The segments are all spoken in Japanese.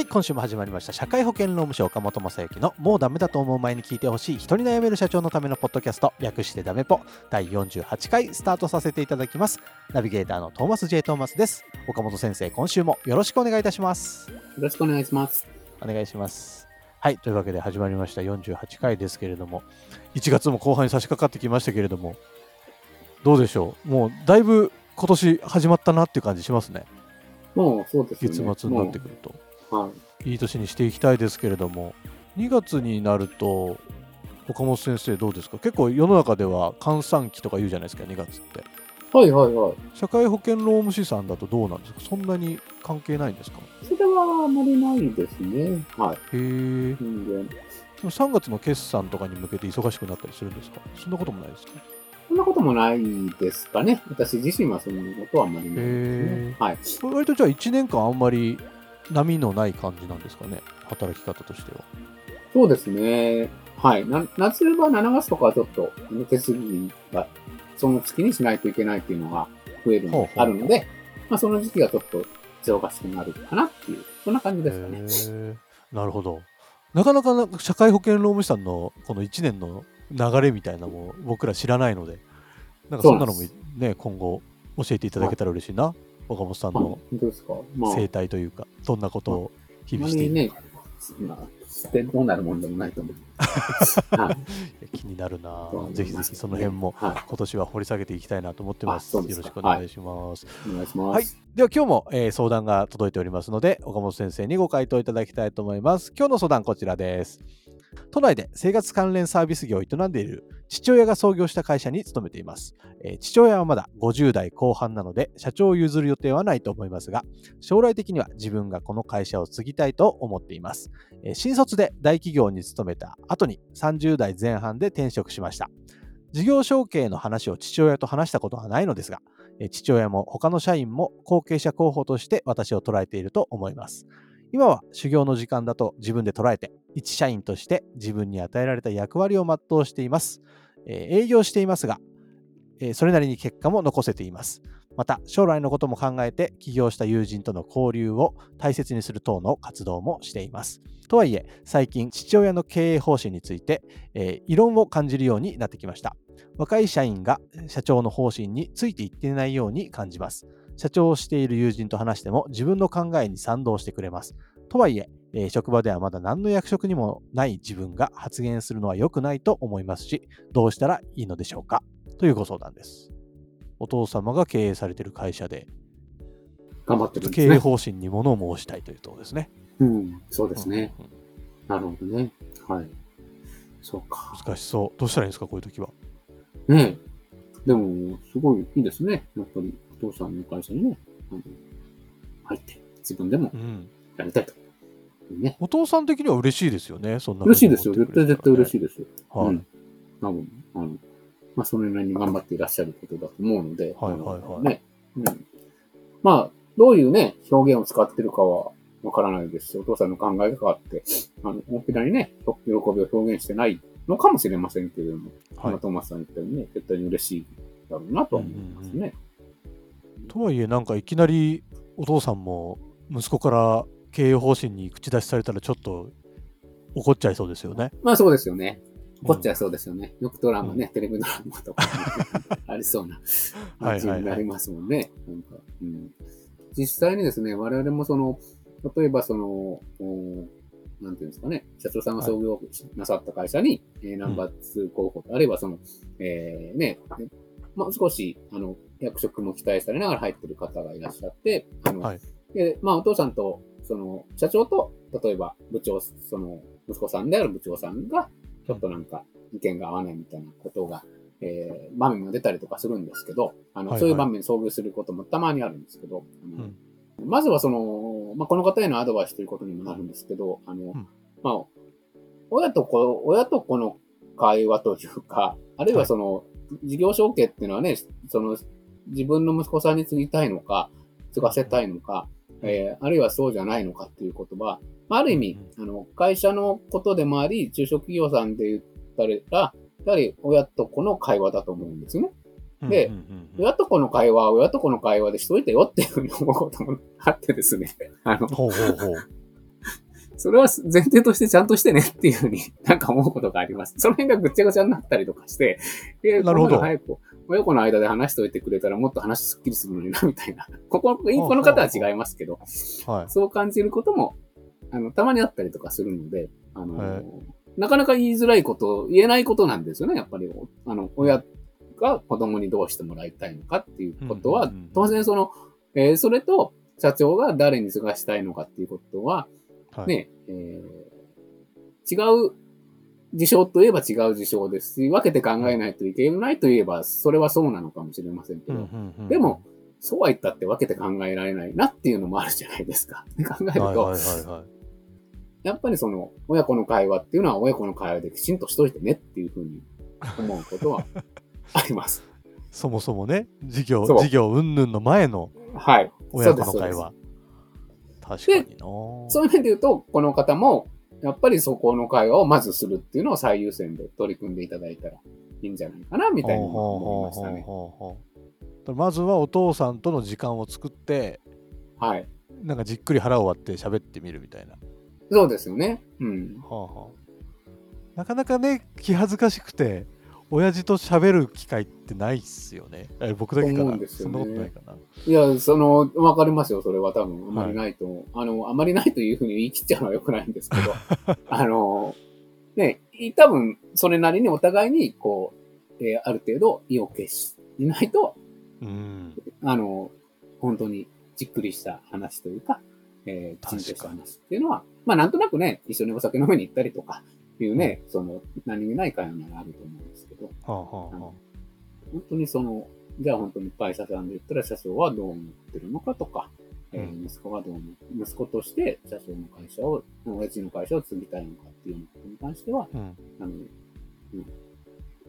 はい、今週も始まりました。社会保険労務士岡本正幸のもうダメだと思う前に聞いてほしい人に悩める社長のためのポッドキャスト略してダメポ第48回スタートさせていただきます。ナビゲーターのトーマス J. トーマスです。岡本先生、今週もよろしくお願いいたします。よろしくお願いします。お願いします。はい、というわけで始まりました48回ですけれども、1月も後半に差し掛かってきましたけれども、どうでしょう？もうだいぶ今年始まったなっていう感じしますね。もうそうですね。月末になってくると。はい。いい年にしていきたいですけれども2月になると岡本先生どうですか？結構世の中では閑散期とか言うじゃないですか2月ってはいはいはい。社会保険労務士さんだとどうなんですか？そんなに関係ないんですか？それはあまりないですね。はい。へえ人間。3月の決算とかに向けて忙しくなったりするんですか？そんなこともないですか？そんなこともないですかね。私自身はそんなことはあまりないですへね。はい。割とじゃあ1年間あんまり波のない感じなんですかね働き方としてはそうですね。はい。な夏は7月とかはちょっと手続きがその月にしないといけないっていうのが増えるのあるので、まあその時期がちょっと忙しくなるかなっていう、そんな感じですかね。なるほど。なかなかな社会保険労務士さんのこの1年の流れみたいなのも僕ら知らないので、なんかそんなのもね、今後教えていただけたら嬉しいな。岡本さんあの生態というか、どんなことを日々している？あまあ、してどうなるもんでもないと思う。はい。気になるなぜひぜひその辺もはい。今年は掘り下げていきたいなと思ってます。よろしくお願いします。お願いします。はい。では今日も、えー相談が届いておりますので、岡本先生にご回答いただきたいと思います。今日の相談こちらです。都内で生活関連サービス業を営んでいる父親が創業した会社に勤めています。えー父親はまだ50代後半なので社長を譲る予定はないと思いますが、将来的には自分がこの会社を継ぎたいと思っています。えー新卒で大企業に勤めた後に30代前半で転職しました。事業承継の話を父親と話したことはないのですが、えー父親も他の社員も後継者候補として私を捉えていると思います。今は修行の時間だと自分で捉えて、一社員として自分に与えられた役割を全うしています。え営業していますが、えそれなりに結果も残せています。また、将来のことも考えて、起業した友人との交流を大切にする等の活動もしています。とはいえ、最近、父親の経営方針について、えー異論を感じるようになってきました。若い社員が社長の方針についていっていないように感じます。社長をしている友人と話しても自分の考えに賛同してくれます。とはいええー職場ではまだ何の役職にもない自分が発言するのは良くないと思いますし、どうしたらいいのでしょうか？というご相談です。お父様が経営されている会社で、頑張ってるんで経営。方針に物を申したいというところですね。うん、そうですね。うんうんなるほどね。はい。そうか。難しそう。どうしたらいいんですか、こういう時は。ねえ。でも、すごいいいですね。やっぱり、お父さんの会社にね、入って、自分でもうん。やりたいと。ね。お父さん的には嬉しいですよね、そんな嬉しいですよ。絶対絶対嬉しい。いですよ。はい。うん。多分、あの、まあ、それなりに頑張っていらっしゃることだと思うので、はいはいはいね。うん。まあ、どういうね、表現を使ってるかはわからないですし、お父さんの考えがあって、あの、大っぴらにね、喜びを表現してないのかもしれませんけれども、はい今トーマスさん言ったようにね、絶対に嬉しいだろうなとは思いますね。とはいえ、なんかいきなりお父さんも息子から経営方針に口出しされたらちょっと怒っちゃいそうですよね。まあそうですよね。怒っちゃいそうですよね。よくドラマね、テレビドラマとか、ありそうな感じになりますもんね。なんかうん、実際にですね、我々もその、例えばその、おなんていうんですかね、社長さんが創業なさった会社に、えーナンバー2候補、あるいはその、えーね、まあ、少し、あの、役職も期待されながら入ってる方がいらっしゃって、あの、はいで、まあ、お父さんと、その、社長と例えば部長、その息子さんである部長さんが、ちょっとなんか意見が合わないみたいなことが、えー、場面が出たりとかするんですけど、あの、はいはい。そういう場面に遭遇することもたまにあるんですけど、うん。まずはその、まあ、この方へのアドバイスということにもなるんですけど、あの、ん。まあ、親と子、親と子の会話というか、あるいはその、事業承継っていうのはね、その、自分の息子さんに継ぎたいのか、継がせたいのか、えーあるいはそうじゃないのかっていうことは、まあ、ある意味、あの、会社のことでもあり、中小企業さんで言ったら、やはり親と子の会話だと思うんですよね。でうんうんうん親と子の会話は親と子の会話でしといてよっていうふうに思うこともあってですね。あの、ほうほうほう。それは前提としてちゃんとしてねっていうふうになんか思うことがあります。その辺がぐっちゃぐちゃになったりとかして、えなるほど早く親子の間で話しておいてくれたらもっと話すっきりするのにな、みたいな。ここ、この方は違いますけど、はい。そう感じることも、あの、たまにあったりとかするので、あへの、なかなか言いづらいこと、言えないことなんですよね、やっぱり。あの、親が子供にどうしてもらいたいのかっていうことは当然その、えーそれと、社長が誰に継がしたいのかっていうことは、はい。ね、えー違う事象といえば違う事象ですし、分けて考えないといけないといえば、それはそうなのかもしれませんけど、でも、そうは言ったって分けて考えられないなっていうのもあるじゃないですか。考えると、はいはいはいはい。やっぱりその、親子の会話っていうのは親子の会話できちんとしといてねっていうふうに思うことは あります。そもそもね、事業、事業云々の前のはい。親子の会話。確かになそういう面で言うと、この方も、やっぱりそこの会話をまずするっていうのを最優先で取り組んでいただいたらいいんじゃないかな、みたいに思いましたね。まずはお父さんとの時間を作って、はい。なんかじっくり腹を割って喋ってみるみたいな。そうですよね。うん。はあはあなかなかね、気恥ずかしくて、親父と喋る機会ってないっすよね。え僕だけかな？んそんですよねなことないかな？いや、その、わかりますよ。それは多分、あまりないと、あの、あまりないというふうに言い切っちゃうのは良くないんですけど、あの、ね、多分、それなりにお互いに、こう、えーある程度意を決しないと、うん。あの、本当にじっくりした話というか、えー、きちんとした話っていうのは、まあなんとなくね、一緒にお酒飲みに行ったりとかいうね、その、何気ない会話ならあると思うんですけど、はあはあは本当にその、じゃあ本当に会社さんで言ったら社長はどう思ってるのかとか、えーうん息子はどう思う、息子として社長の会社を、親父の会社を継ぎたいのかっていうのことに関しては、あ。うん。あの、うん、やっ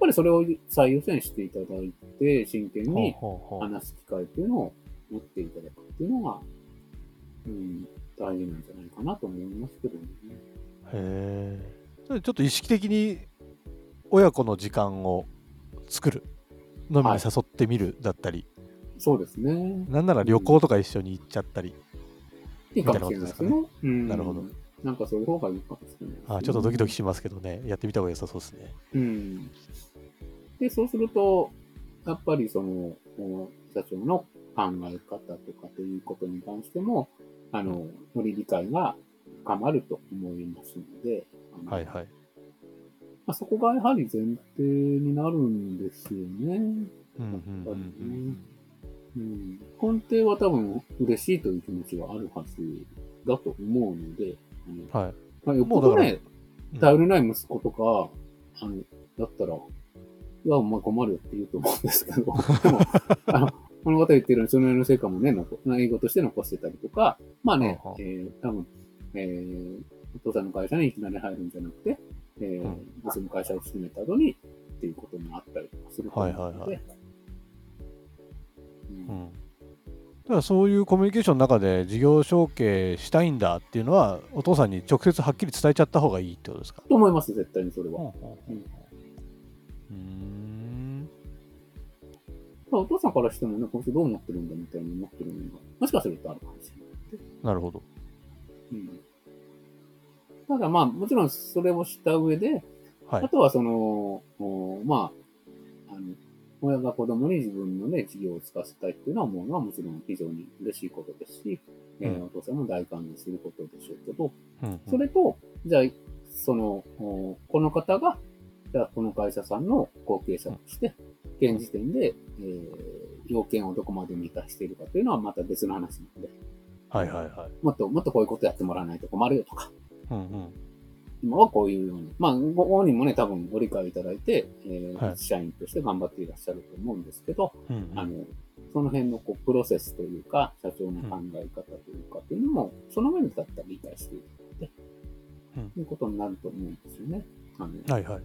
ぱりそれを最優先していただいて、真剣に話す機会っていうのを持っていただくっていうのが、うん、大事なんじゃないかなと思いますけどね。へえ。ちょっと意識的に親子の時間を作る。飲みに誘ってみるだったり、そうですね。なんなら旅行とか一緒に行っちゃったり、いいかもしれないですね。うん、なるほど。なんかそういう方がいいかもしれないね、あちょっとドキドキしますけどね、やってみた方が良さそうですね。うん。で、そうすると、やっぱりその、お社長の考え方とかということに関しても、あの、より理解が深まると思いますので、はいはい。まあ、そこがやはり前提になるんですよね。根底は多分嬉しいという気持ちがあるはずだと思うので。はい。まあ、よっぽどね、頼りない息子とか、あの、だったら、いや、お前困るよって言うと思うんですけど、でも、あの、この方言ってるように、その辺の成果もね、残英語として残してたりとか、まあねはあはあ、えー、多分、えー、お父さんの会社にいきなり入るんじゃなくて、えーうん別の会社を進めた後にっていうこともあったりとかすると思うので、はいはいはいうんうん。だからそういうコミュニケーションの中で事業承継したいんだっていうのは、お父さんに直接はっきり伝えちゃった方がいいってことですか？と思います、絶対にそれは。ほうん。まあお父さんからしてもね、この人どう思ってるんだみたいに思ってるのが、もしかするとあるかもしれない。なるほど。うんただまあ、もちろんそれをした上で、はいあ。とはその、おまあ、あの、親が子供に自分のね、事業を使わせたいっていうのは思うのはもちろん非常に嬉しいことですし、えーうんお父さんも大歓迎することでしょうけど、うんうんそれと、じゃあ、その、おこの方が、じゃあこの会社さんの後継者として、現時点で、えー要件をどこまで満たしているかというのはまた別の話なので、はいはいはい。もっと、もっとこういうことやってもらわないと困るよとか、うんうん。今はこういうように、まあ、ご本人もね、多分ご理解いただいて、えーはい社員として頑張っていらっしゃると思うんですけど、うんうんあの、その辺のこうプロセスというか、社長の考え方というかっていうのも、その上にだったら理解しているので、うんということになると思うんですよね。あのはいはい。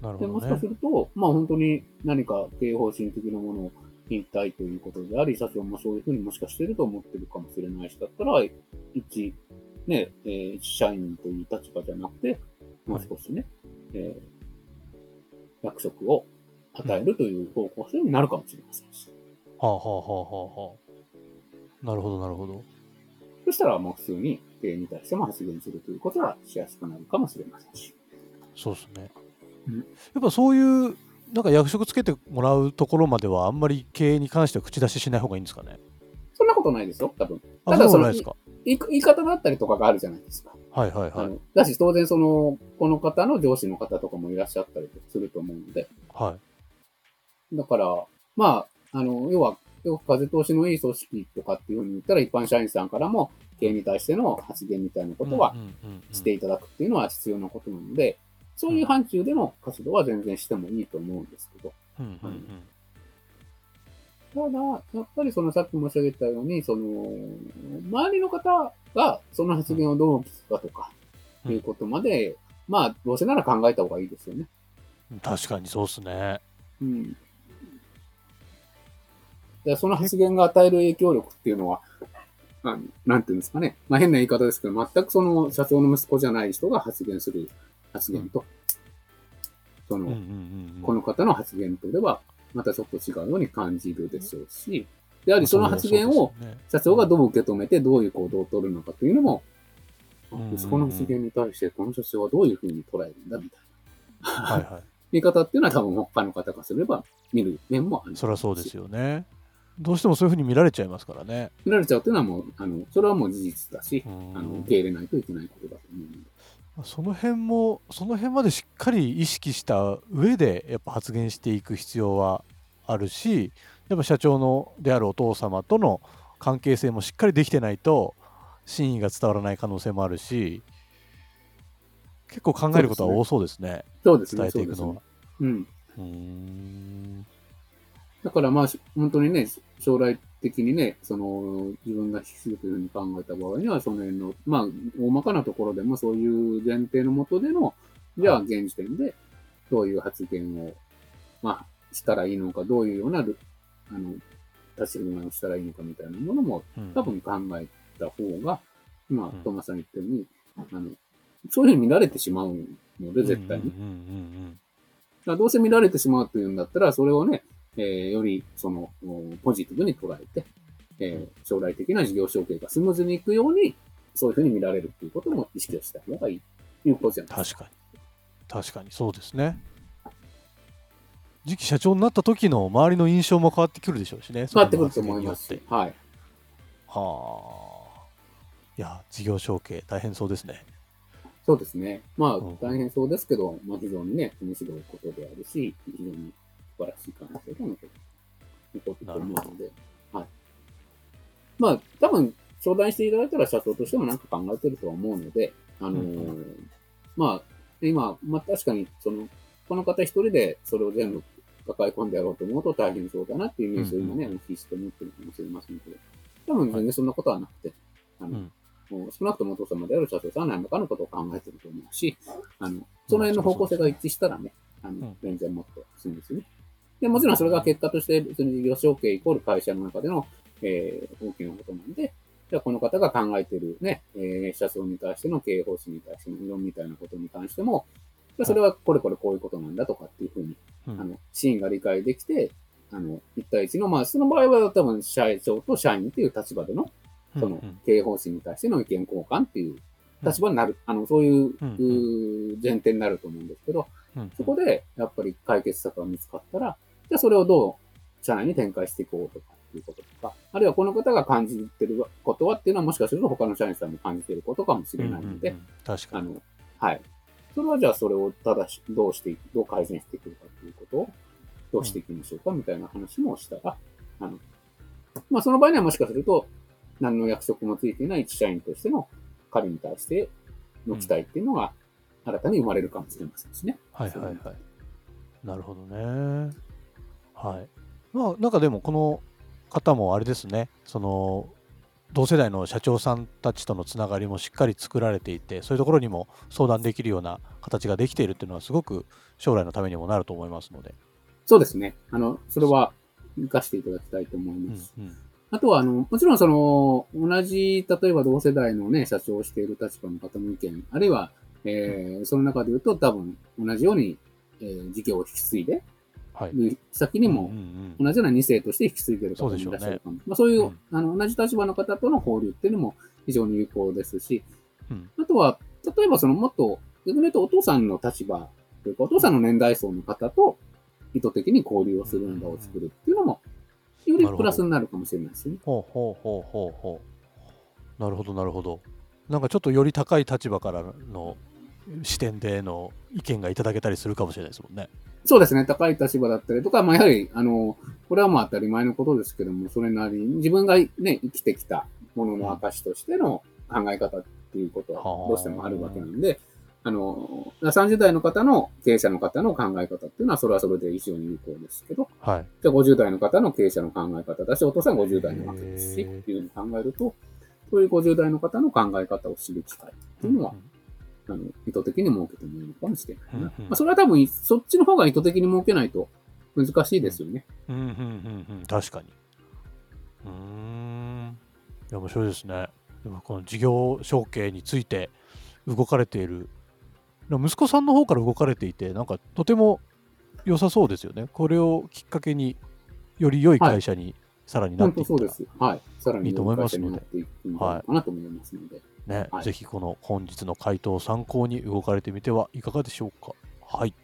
なるでもしかすほどね。ると、まあ本当に何か経営方針的なものを言いたいということであり、社長もそういうふうにもしかしてると思ってるかもしれないし、だったら、一、ね、えー一社員という立場じゃなくて、もう少しね、えー役職を与えるという方向性になるかもしれませんし。はあはあはあは。なるほどなるほど。そしたらもう普通に経営に対しても発言するということはしやすくなるかもしれませんし。そうですね。うんやっぱそういう、なんか役職つけてもらうところまではあんまり経営に関しては口出ししない方がいいんですかね。そんなことないですよ、多分。あ、ただそのそうなんですか。言い言い方だったりとかがあるじゃないですか。はいはいはい。だし、当然その、この方の上司の方とかもいらっしゃったりすると思うので、はい。だから、まあ、あの、要は、要は風通しのいい組織とかっていうふうに言ったら、一般社員さんからも、経営に対しての発言みたいなことはしていただくっていうのは必要なことなので、そういう範疇での活動は全然してもいいと思うんですけど、うんうんうんただ、やっぱりそのさっき申し上げたように、その、周りの方がその発言をどう聞くかとか、うんいうことまで、まあ、どうせなら考えた方がいいですよね。確かにそうですね。うん。でその発言が与える影響力っていうのは、あのなんていうんですかね。まあ変な言い方ですけど、全くその社長の息子じゃない人が発言する発言と、その、この方の発言とでは、またちょっと違うように感じるでしょうし、であり、その発言を社長がどう受け止めて、どういう行動を取るのかというのも、息子の発言に対して、この社長はどういうふうに捉えるんだみたいな。はいはい。見方っていうのは多分他の方からすれば見る面もある。そりゃそうですよね。どうしてもそういうふうに見られちゃいますからね。見られちゃうっていうのはもう、あの、それはもう事実だしう、んあの、受け入れないといけないことだと思うので。その辺も、その辺までしっかり意識した上で、やっぱ発言していく必要はあるし、やっぱ社長のであるお父様との関係性もしっかりできてないと、真意が伝わらない可能性もあるし、結構考えることは多そうですね。そうですね。伝えていくのはそうです。ねうん。うーん。だからまあ、し本当にね、将来的にね、その、自分が引き継ぐというふうに考えた場合には、その辺の、まあ、大まかなところでもそういう前提のもとでの、じゃあ、現時点で、どういう発言を、まあ、したらいいのか、どういうようなル、あの、立ち振る舞いをしたらいいのかみたいなものも、うん。多分考えた方が、今うん、トーマスさん言ったように、あの、そういうふうに見られてしまうので、絶対に。どうせ見られてしまうというんだったら、それをね、えーより、その、おポジティブに捉えて、えー将来的な事業承継がスムーズにいくように、そういうふうに見られるっていうことも意識をした方がいいということじゃないです確かに。確かにそうですね。次期社長になった時の周りの印象も変わってくるでしょうしね。変わってくると思います。はい。はあ。いや、事業承継大変そうですね。そうですね。まあうん、大変そうですけど、まあ、非常にね、面白いことであるし、非常に素晴らしい可能性が残る残ってると思うので、はい。まあ、多分、相談していただいたら社長としても何か考えてるとは思うので、あのーうんうまあ、今、まあ確かに、その、この方一人でそれを全部抱え込んでやろうと思うと大変そうだなっていうイメージを今ね、うんお聞きして思ってるかもしれませんけど、多分全然そんなことはなくて、あの、うん。もう少なくともお父様である社長さんは何らかのことを考えてると思うし、あの、その辺の方向性が一致したらね、あのうん、全然もっとスムーズに。で、もちろんそれが結果として別に事業承継イコール会社の中での、えー大きなことなんで、じゃあこの方が考えているね、えー社長に対しての経営方針に対しての議論みたいなことに関しても、じゃあそれはこれこれこういうことなんだとかっていうふうに、うん。あの、シーンが理解できて、あの、一対一の、まあ、その場合は多分社長と社員っていう立場でのそのうん。経営方針に対しての意見交換っていう立場になる、あの、そういう前提になると思うんですけど、うん。そこでやっぱり解決策が見つかったら、じゃあそれをどう社内に展開していこうとかいうこととか、あるいはこの方が感じてることはっていうのはもしかすると他の社員さんも感じてることかもしれないので、うんうんうん確かに。あの、はい。それはじゃあそれをただし、どうしていく、どう改善していくかということを、どうしていきましょうかみたいな話もしたら、あの、まあその場合にはもしかすると、何の役職もついていない一社員としての彼に対しての期待っていうのが新たに生まれるかもしれませんしね。はいはいはい。なるほどね。はい。まあ、なんかでも、この方もあれですね、その、同世代の社長さんたちとのつながりもしっかり作られていて、そういうところにも相談できるような形ができているっていうのは、すごく将来のためにもなると思いますので。そうですね。あの、それは活かしていただきたいと思いうんます。うんあとは、あの、もちろんその、同じ、例えば同世代のね、社長をしている立場の方の意見、あるいは、えー、その中で言うと多分同じように、えー、事業を引き継いで、はい。先にも同じような2世として引き継いでいる方もいらっしゃるかも。まあ、そういう、うんあの、同じ立場の方との交流っていうのも非常に有効ですし、うんあとは、例えばそのもっと、逆に言うとお父さんの立場というか、お父さんの年代層の方と意図的に交流をする場を作るっていうのも、よりプラスになるかもしれないですね。ほうほうほうほうほう。なるほど、なるほど。なんかちょっとより高い立場からの視点での意見がいただけたりするかもしれないですもんね。そうですね。高い立場だったりとか、まあ、やはり、あの、これはまあ当たり前のことですけども、それなりに自分がね、生きてきたものの証としての考え方っていうことはどうしてもあるわけなんで、あの、30代の方の経営者の方の考え方っていうのは、それはそれで非常に有効ですけど、はい。じゃあ50代の方の経営者の考え方だし、お父さんは50代のわけですし、っていうふうに考えると、そういう50代の方の考え方を知る機会っていうのは、あの、意図的に設けてもいいのかもしれないな。うんうんまあ、それは多分、そっちの方が意図的に設けないと難しいですよね。うんうんうんうん確かに。うーん。いや、面白いですね。でもこの事業承継について動かれている、息子さんの方から動かれていて、なんかとても良さそうですよね。これをきっかけにより良い会社にさらになっ本ていったら、当そうです。はい。さらにいいと思いますので良会社になっていかなと思いますので。ね、はいぜひこの本日の回答を参考に動かれてみてはいかがでしょうか。はい。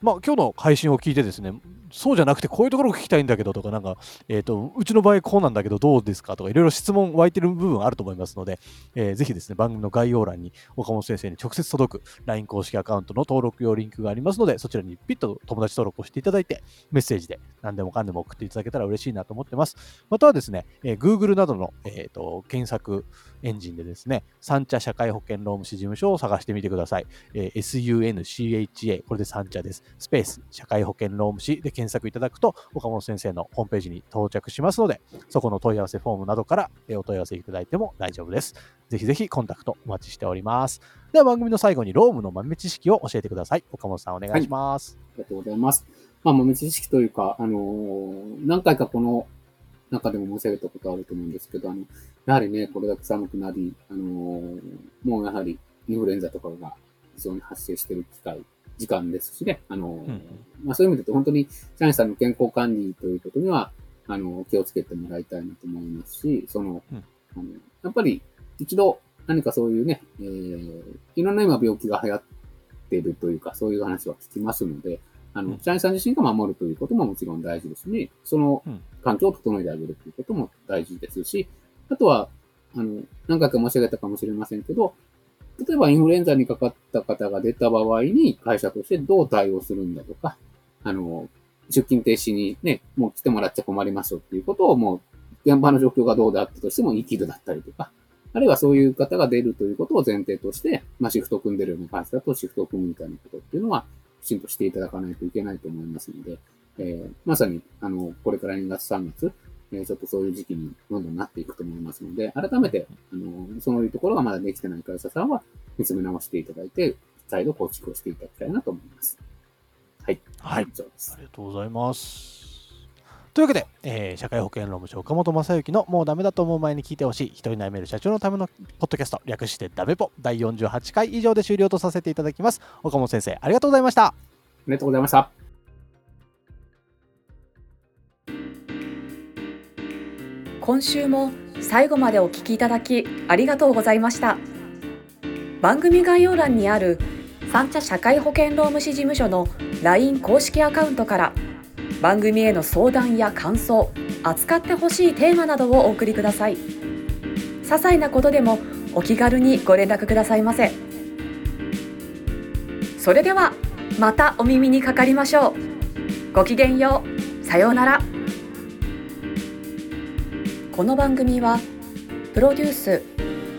まあ、今日の配信を聞いてですね、そうじゃなくてこういうところを聞きたいんだけどとか、なんか、えっ、と、うちの場合こうなんだけどどうですかとか、いろいろ質問湧いてる部分あると思いますので、えーぜひですね、番組の概要欄に岡本先生に直接届く LINE 公式アカウントの登録用リンクがありますので、そちらにピッと友達登録をしていただいて、メッセージで何でもかんでも送っていただけたら嬉しいなと思ってます。またはですね、えー Google などの、えー、と検索エンジンでですね、三茶社会保険労務士事務所を探してみてください。えー SUNCHA、これで三茶です。スペース、社会保険労務士で検検索いただくと、岡本先生のホームページに到着しますので、そこの問い合わせフォームなどからえお問い合わせいただいても大丈夫です。ぜひぜひコンタクトお待ちしております。では番組の最後にロームの豆知識を教えてください。岡本さんお願いします。ありがとうございます。まあ、豆知識というか、あのー何回かこの中でも申し上げたことあると思うんですけど、あの、やはりね、これだけ寒くなり、あのーもうやはりインフルエンザとかが非常に発生している機会、時間ですしね、あのーうん。まあ、そういう意味で言うと本当に社員さんの健康管理ということには、あの、気をつけてもらいたいなと思いますし、その、うん。あのやっぱり一度何かそういうね、えー、いろんな今病気が流行っているというか、そういう話は聞きますので、あのうん、社員さん自身が守るということももちろん大事ですし、そのうん。環境を整えてあげるということも大事ですし、あとは、あの、何回か申し上げたかもしれませんけど、例えばインフルエンザにかかった方が出た場合に会社としてどう対応するんだとか、あの、出勤停止にね、もう来てもらっちゃ困りますよっていうことをもう現場の状況がどうであったとしても言い切るだったりとか、あるいはそういう方が出るということを前提として、まあシフト組んでるような会社だとシフトを組むみたいなことっていうのはきちんとしていただかないといけないと思いますので、えーまさに、あの、これから2月3月、えーちょっとそういう時期にどんどんなっていくと思いますので、改めて、あの、そういうところがまだできてない会社さんは見つめ直していただいて、再度構築をしていただきたいなと思います。はい。はい以上ですあ。りがとうございます。というわけで、えー社会保険労務士岡本正幸のもうダメだと思う前に聞いてほしい人に悩める社長のためのポッドキャスト略してダメポ第48回以上で終了とさせていただきます。岡本先生ありがとうございました。ありがとうございました。今週も最後までお聞きいただきありがとうございました。番組概要欄にある三茶社会保険労務士事務所の LINE 公式アカウントから番組への相談や感想扱ってほしいテーマなどをお送りください。些細なことでもお気軽にご連絡くださいませ。それではまたお耳にかかりましょう。ごきげんよう。さようなら。この番組はプロデュース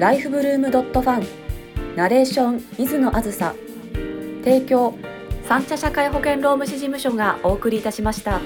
ライフブルームドットファンナレーション水野あずさ提供三茶社会保険労務士事務所がお送りいたしました。